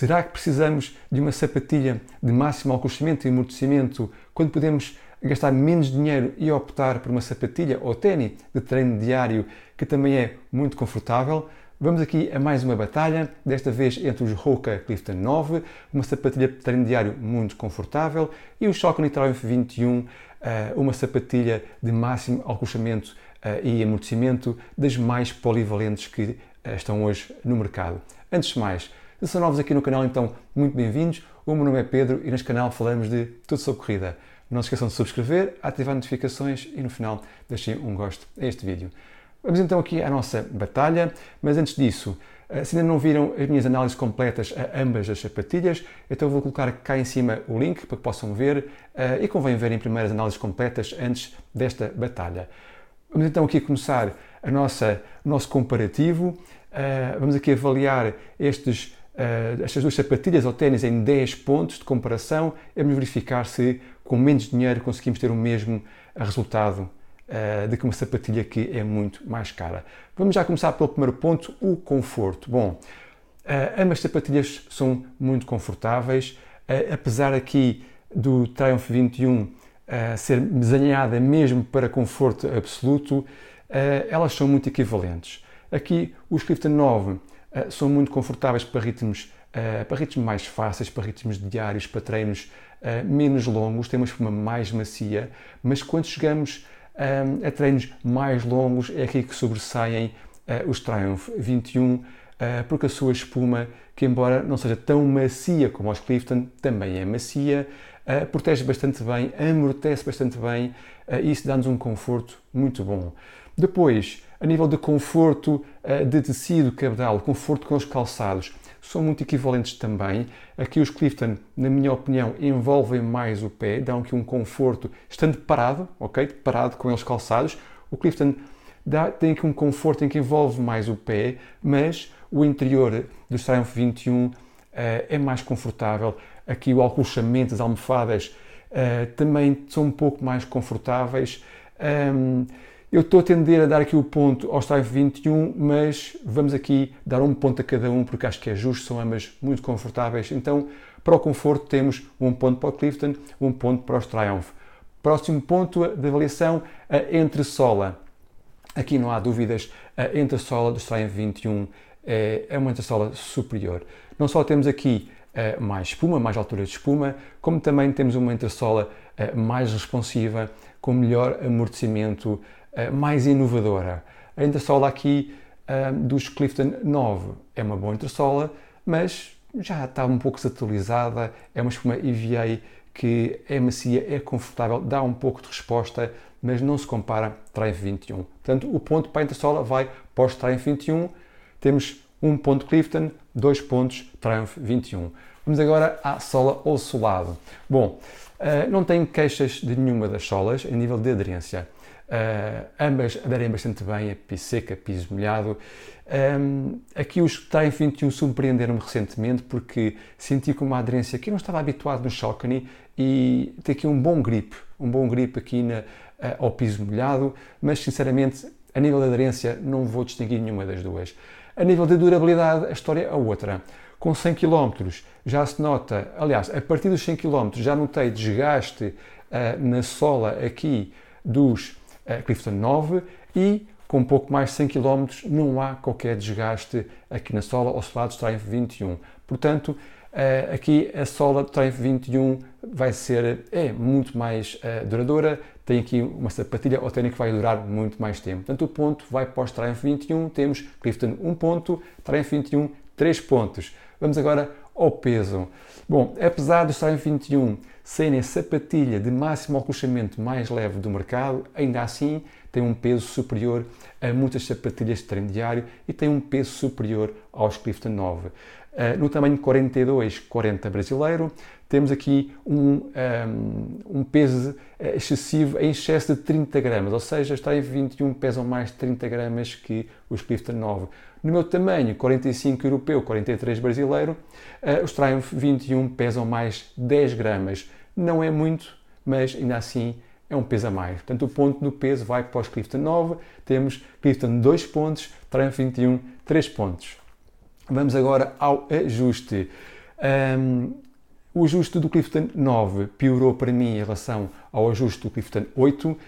Será que precisamos de uma sapatilha de máximo alcochamento e amortecimento quando podemos gastar menos dinheiro e optar por uma sapatilha ou tênis de treino diário que também é muito confortável? Vamos aqui a mais uma batalha, desta vez entre os Hoka Clifton 9, uma sapatilha de treino diário muito confortável, e o Saucony Triumph 21, eh, uma sapatilha de máximo alcochamento eh, e amortecimento das mais polivalentes que eh, estão hoje no mercado. Antes de mais, se são novos aqui no canal, então muito bem-vindos. O meu nome é Pedro e neste canal falamos de tudo sobre corrida. Não se esqueçam de subscrever, ativar notificações e no final deixem um gosto a este vídeo. Vamos então aqui à nossa batalha, mas antes disso, eh, se ainda não viram as minhas análises completas a ambas as sapatilhas, então vou colocar cá em cima o link para que possam ver eh, e convém verem primeiro as análises completas antes desta batalha. Vamos então aqui começar a nossa, o nosso comparativo. Eh, vamos aqui avaliar estes, estas duas sapatilhas ou ténis em 10 pontos de comparação vamos verificar se com menos dinheiro conseguimos ter o mesmo resultado uh, do que uma sapatilha que é muito mais cara. Vamos já começar pelo primeiro ponto, o conforto. Bom, uh, ambas sapatilhas são muito confortáveis, uh, apesar aqui do Triumph 21 uh, ser desenhada mesmo para conforto absoluto, elas são muito equivalentes. Aqui os Clifton 9 são muito confortáveis para ritmos, para ritmos mais fáceis, para ritmos diários, para treinos menos longos, têm uma espuma mais macia, mas quando chegamos a treinos mais longos é aqui que sobressaem uh, os Triumph 21, uh, ah, porque a sua espuma, que embora não seja tão macia como os Clifton, também é macia, uh, protege bastante bem, amortece bastante bem e isso dá-nos um conforto muito bom. Depois, a nível de conforto de tecido cabedal, conforto com os calçados, são muito equivalentes também. Aqui os Clifton, na minha opinião, envolvem mais o pé, dão aqui um conforto, estando parado, ok? Parado com eles calçados. O Clifton dá, tem aqui um conforto em que envolve mais o pé, mas o interior do Triumph 21 uh, é mais confortável. Aqui o alcochamento, as almofadas uh, também são um pouco mais confortáveis. Um, eu estou a tender a dar aqui o ponto ao Strive 21, mas vamos aqui dar um ponto a cada um porque acho que é justo, são ambas muito confortáveis. Então, para o conforto temos um ponto para o Clifton, um ponto para o Triumph. Próximo ponto de avaliação, a entressola. Aqui não há dúvidas, a entressola do Triumph 21 é, é uma entressola superior. Não só temos aqui uh, mais espuma, mais altura de espuma, como também temos uma entressola uh, mais responsiva, com melhor amortecimento, eh, mais inovadora. A entressola aqui uh, dos Clifton 9 é uma boa entressola, mas já está um pouco desatualizada, é uma espuma EVA que é macia, é confortável, dá um pouco de resposta, mas não se compara Triumph 21. Portanto, o ponto para a entressola vai o Triumph 21. Temos um ponto Clifton, dois pontos Triumph 21. Vamos agora à sola ou solado. Bom, uh, não tenho queixas de nenhuma das solas em nível de aderência. Uh, ambas aderem bastante bem a piso seco, a piso molhado. Um, aqui os Time 21 surpreenderam-me recentemente porque senti com uma aderência que eu não estava habituado no Saucony e tem aqui um bom grip, um bom grip aqui na, uh, ao piso molhado, mas sinceramente a nível de aderência não vou distinguir nenhuma das duas. A nível de durabilidade a história é outra. Com 100 km já se nota, aliás, a partir dos 100 km já notei desgaste uh, na sola aqui dos Clifton 9 e com pouco mais de 100 km não há qualquer desgaste aqui na sola ou solado Triumph 21. Portanto, eh, aqui a sola Triumph 21 vai ser é muito mais uh, duradoura, tem aqui uma sapatilha ténis que vai durar muito mais tempo. Portanto, o ponto vai para os Triumph 21, temos Clifton 1 ponto, Triumph 21 3 pontos. Vamos agora ao peso. Bom, apesar do Triumph 21 serem a sapatilha de máximo alcochamento mais leve do mercado, ainda assim tem um peso superior a muitas sapatilhas de treino diário e tem um peso superior aos Clifton 9. Uh, eh, no tamanho 42-40 brasileiro, temos aqui um, um, ehm, um, peso excessivo em excesso de 30 gramas, ou seja, em 21 pesam mais de 30 gramas que os Clifton 9. No meu tamanho, 45 europeu, 43 brasileiro, uh, os Triumph 21 pesam mais 10 gramas não é muito, mas ainda assim é um peso a mais. Portanto, o ponto do peso vai para os Clifton 9, temos Clifton 2 pontos, Triumph 21 3 pontos. Vamos agora ao ajuste. Um, o ajuste do Clifton 9 piorou para mim em relação ao ajuste do Clifton 8 uh,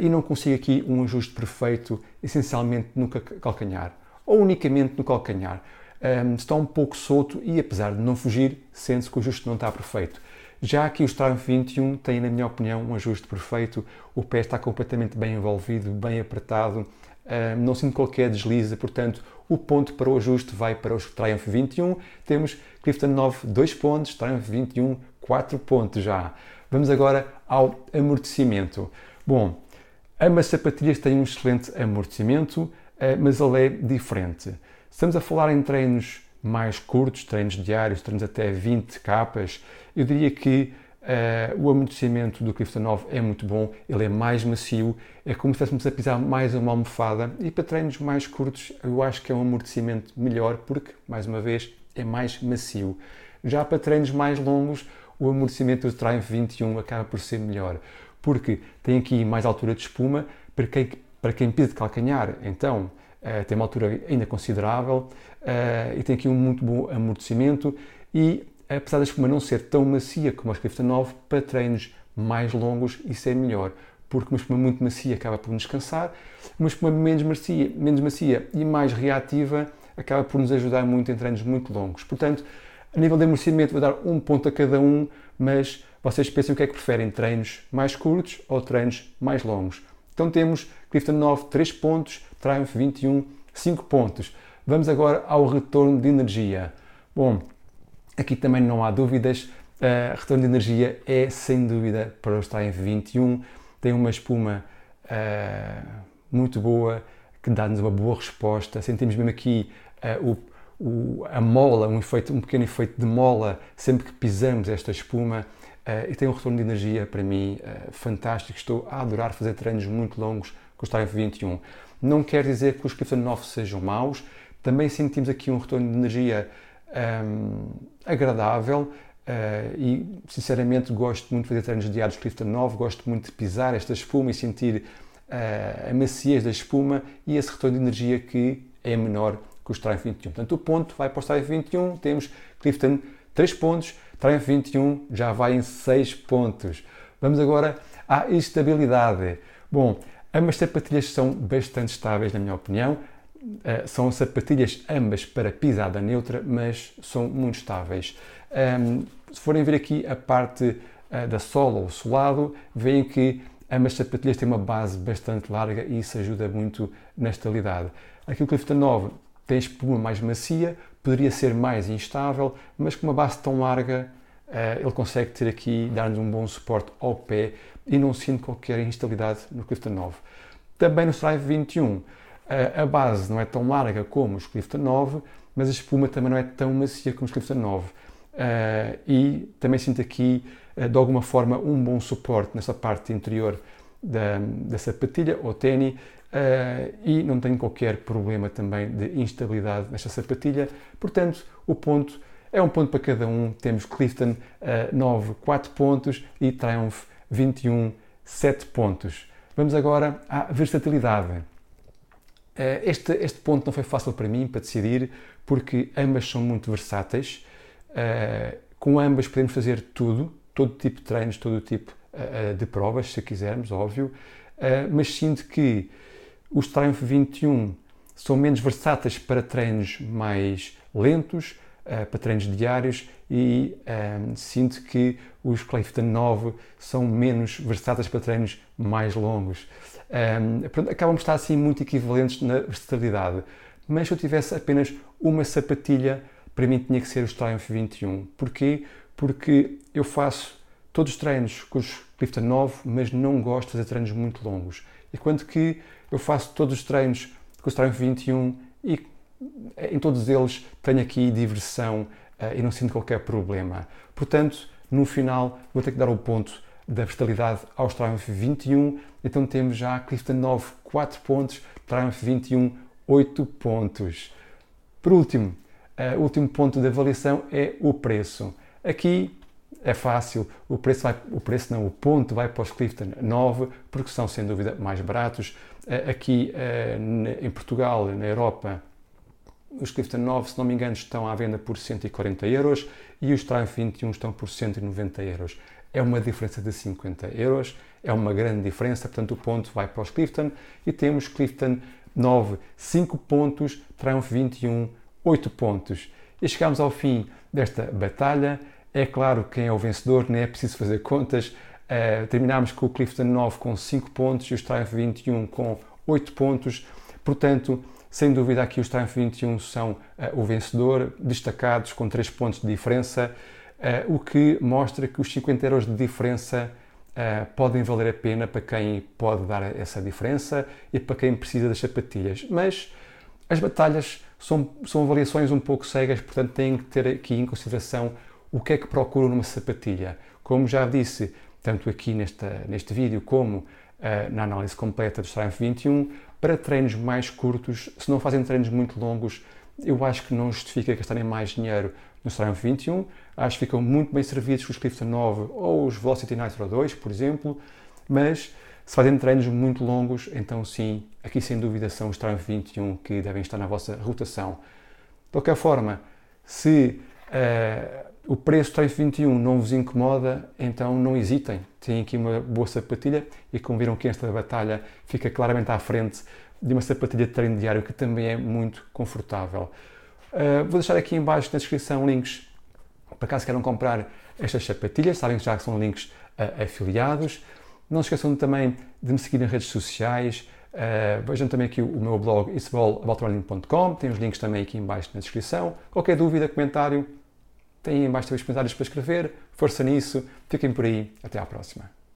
e não consigo aqui um ajuste perfeito, essencialmente no calcanhar, ou unicamente no calcanhar. Um, está um pouco solto e, apesar de não fugir, sente-se que o ajuste não está perfeito. Já aqui o Triumph 21 tem, na minha opinião, um ajuste perfeito. O pé está completamente bem envolvido, bem apertado, não sinto qualquer deslize, portanto, o ponto para o ajuste vai para os Triumph 21. Temos Clifton 9, 2 pontos, Triumph 21, 4 pontos já. Vamos agora ao amortecimento. Bom, ambas sapatilhas têm um excelente amortecimento, eh, mas ele é diferente. Estamos a falar em treinos mais curtos, treinos diários, treinos até 20 capas. Eu diria que Uh, o amortecimento do Clifton 9 é muito bom, ele é mais macio, é como se estivéssemos a pisar mais uma almofada e para treinos mais curtos eu acho que é um amortecimento melhor porque, mais uma vez, é mais macio. Já para treinos mais longos, o amortecimento do Triumph 21 acaba por ser melhor porque tem aqui mais altura de espuma para quem, para quem pisa de calcanhar, então uh, tem uma altura ainda considerável uh, e tem aqui um muito bom amortecimento e apesar da espuma não ser tão macia como a Clifton 9, para treinos mais longos isso é melhor, porque uma espuma muito macia acaba por nos cansar, uma espuma menos macia, menos macia e mais reativa acaba por nos ajudar muito em treinos muito longos. Portanto, a nível de amortecimento vou dar um ponto a cada um, mas vocês pensem o que é que preferem, treinos mais curtos ou treinos mais longos. Então temos Clifton 9, 3 pontos, Triumph 21, 5 pontos. Vamos agora ao retorno de energia. Bom, Aqui também não há dúvidas, uh, retorno de energia é sem dúvida para o Triumph 21, tem uma espuma uh, muito boa que dá-nos uma boa resposta. Sentimos mesmo aqui uh, o, o, a mola, um, efeito, um pequeno efeito de mola sempre que pisamos esta espuma. Uh, e tem um retorno de energia para mim uh, fantástico. Estou a adorar fazer treinos muito longos com o Triumph 21. Não quer dizer que os Clifton 9 sejam maus, também sentimos aqui um retorno de energia um, agradável uh, e, sinceramente, gosto muito de fazer treinos diários Clifton 9, gosto muito de pisar esta espuma e sentir uh, a maciez da espuma e esse retorno de energia que é menor que o Triumph 21. Portanto, o ponto vai para o Triumph 21, temos Clifton 3 pontos, Triumph 21 já vai em 6 pontos. Vamos agora à estabilidade. Bom, ambas sapatilhas são bastante estáveis, na minha opinião. Uh, são sapatilhas ambas para pisada neutra, mas são muito estáveis. Um, ehm, se forem ver aqui a parte uh, da sola ou solado, veem que ambas sapatilhas têm uma base bastante larga e isso ajuda muito na estabilidade. Aqui o Clifton 9 tem espuma mais macia, poderia ser mais instável, mas com uma base tão larga, uh, ele consegue ter aqui, dar-nos um bom suporte ao pé e não sinto qualquer instabilidade no Clifton 9. Também no Strive 21, a base não é tão larga como os Clifton 9, mas a espuma também não é tão macia como os Clifton 9. Uh, e também sinto aqui, uh, de alguma forma, um bom suporte nessa parte interior da, da sapatilha ou tênis uh, e não tenho qualquer problema também de instabilidade nesta sapatilha. Portanto, o ponto é um ponto para cada um. Temos Clifton uh, 9, 4 pontos e Triumph 21, 7 pontos. Vamos agora à versatilidade. Eh, este, este ponto não foi fácil para mim, para decidir, porque ambas são muito versáteis. Eh, com ambas podemos fazer tudo, todo tipo de treinos, todo tipo eh, de provas, se quisermos, óbvio. Mas sinto que os Triumph 21 são menos versáteis para treinos mais lentos, para treinos diários e um, sinto que os Clifton 9 são menos versáteis para treinos mais longos. Um, pronto, acabam por estar assim muito equivalentes na versatilidade. Mas se eu tivesse apenas uma sapatilha, para mim tinha que ser os Triumph 21. Porquê? Porque eu faço todos os treinos com os Clifton 9, mas não gosto de fazer treinos muito longos. Enquanto que eu faço todos os treinos com os Triumph 21 e em todos eles tenho aqui diversão uh, e não sinto qualquer problema. Portanto, no final, vou ter que dar o ponto da versatilidade aos Triumph 21. Então temos já Clifton 9, 4 pontos, Triumph 21, 8 pontos. Por último, uh, o último ponto de avaliação é o preço. Aqui é fácil, o preço, vai, o preço não, o ponto vai para os Clifton 9, porque são sem dúvida mais baratos. Uh, aqui uh, em Portugal, na Europa, os Clifton 9, se não me engano, estão à venda por 140 euros e os Triumph 21 estão por 190 euros. É uma diferença de 50 euros, é uma grande diferença, portanto o ponto vai para os Clifton e temos Clifton 9, 5 pontos, Triumph 21, 8 pontos. E chegamos ao fim desta batalha. É claro quem é o vencedor, nem é preciso fazer contas. Uh, terminámos com o Clifton 9 com 5 pontos e os Triumph 21 com 8 pontos. Portanto, sem dúvida aqui os Triumph 21 são uh, o vencedor, destacados com 3 pontos de diferença, uh, o que mostra que os 50 euros de diferença Uh, podem valer a pena para quem pode dar essa diferença e para quem precisa das sapatilhas. Mas as batalhas são, são avaliações um pouco cegas, portanto têm que ter aqui em consideração o que é que procuram numa sapatilha. Como já disse, tanto aqui nesta, neste vídeo como na análise completa do Triumph 21, para treinos mais curtos, se não fazem treinos muito longos, eu acho que não justifica gastarem mais dinheiro no Triumph 21. Acho que ficam muito bem servidos com os Clifton 9 ou os Velocity Nitro 2, por exemplo, mas se fazem treinos muito longos, então sim, aqui sem dúvida são os Triumph 21 que devem estar na vossa rotação. De qualquer forma, se uh, o preço do Triumph 21 não vos incomoda, então não hesitem. Têm aqui uma boa sapatilha e como viram que esta batalha fica claramente à frente de uma sapatilha de treino diário que também é muito confortável. Uh, vou deixar aqui embaixo na descrição links para caso queiram comprar estas sapatilhas, sabem que já são links uh, afiliados. Não se esqueçam também de me seguir nas redes sociais. Uh, vejam também aqui o, meu blog isabelaboutRunning.com, tem os links também aqui embaixo na descrição. Qualquer dúvida, comentário, têm embaixo os comentários para escrever. Força nisso, fiquem por aí, até à próxima.